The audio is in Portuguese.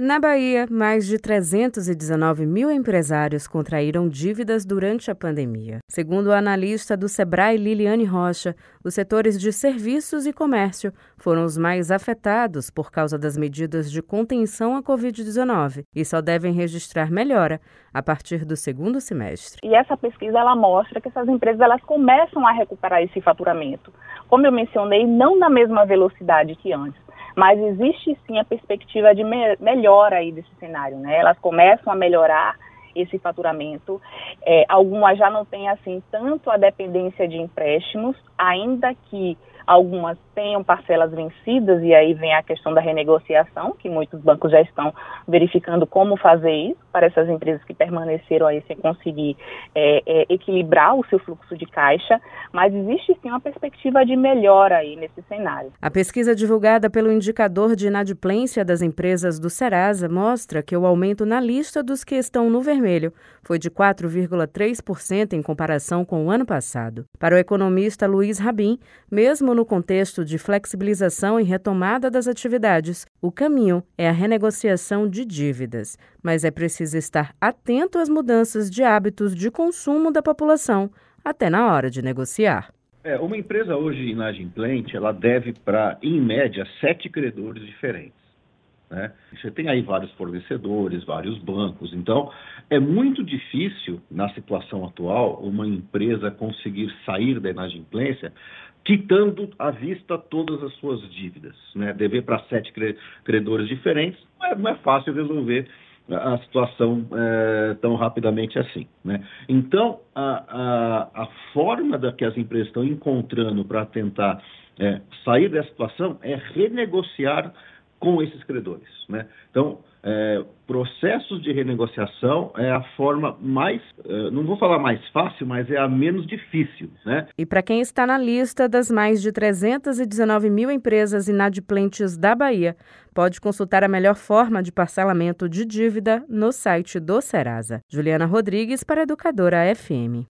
Na Bahia, mais de 319 mil empresários contraíram dívidas durante a pandemia. Segundo o analista do Sebrae Liliane Rocha, os setores de serviços e comércio foram os mais afetados por causa das medidas de contenção à Covid-19 e só devem registrar melhora a partir do segundo semestre. E essa pesquisa ela mostra que essas empresas elas começam a recuperar esse faturamento. Como eu mencionei, não na mesma velocidade que antes mas existe sim a perspectiva de me melhora aí desse cenário, né? Elas começam a melhorar esse faturamento. É, algumas já não têm assim tanto a dependência de empréstimos, ainda que algumas tenham parcelas vencidas, e aí vem a questão da renegociação, que muitos bancos já estão verificando como fazer isso para essas empresas que permaneceram aí sem conseguir é, é, equilibrar o seu fluxo de caixa, mas existe sim uma perspectiva de melhora aí nesse cenário. A pesquisa divulgada pelo indicador de inadimplência das empresas do Serasa mostra que o aumento na lista dos que estão no vermelho foi de 4,3% em comparação com o ano passado. Para o economista Luiz Rabin, mesmo no contexto de flexibilização e retomada das atividades, o caminho é a renegociação de dívidas, mas é preciso estar atento às mudanças de hábitos de consumo da população, até na hora de negociar. É, uma empresa hoje inadimplente, ela deve para, em média, sete credores diferentes. Né? Você tem aí vários fornecedores, vários bancos, então é muito difícil, na situação atual, uma empresa conseguir sair da inadimplência quitando à vista todas as suas dívidas. Né? Dever para sete credores diferentes não é, não é, fácil resolver a situação é, tão rapidamente assim. Né? Então, a, a, a forma da que as empresas estão encontrando para tentar é, sair dessa situação é renegociar com esses credores. Né? Então, é, processos de renegociação é a forma mais, é, não vou falar mais fácil, mas é a menos difícil. Né? E para quem está na lista das mais de 319 mil empresas inadimplentes da Bahia, pode consultar a melhor forma de parcelamento de dívida no site do Serasa. Juliana Rodrigues para Educadora FM.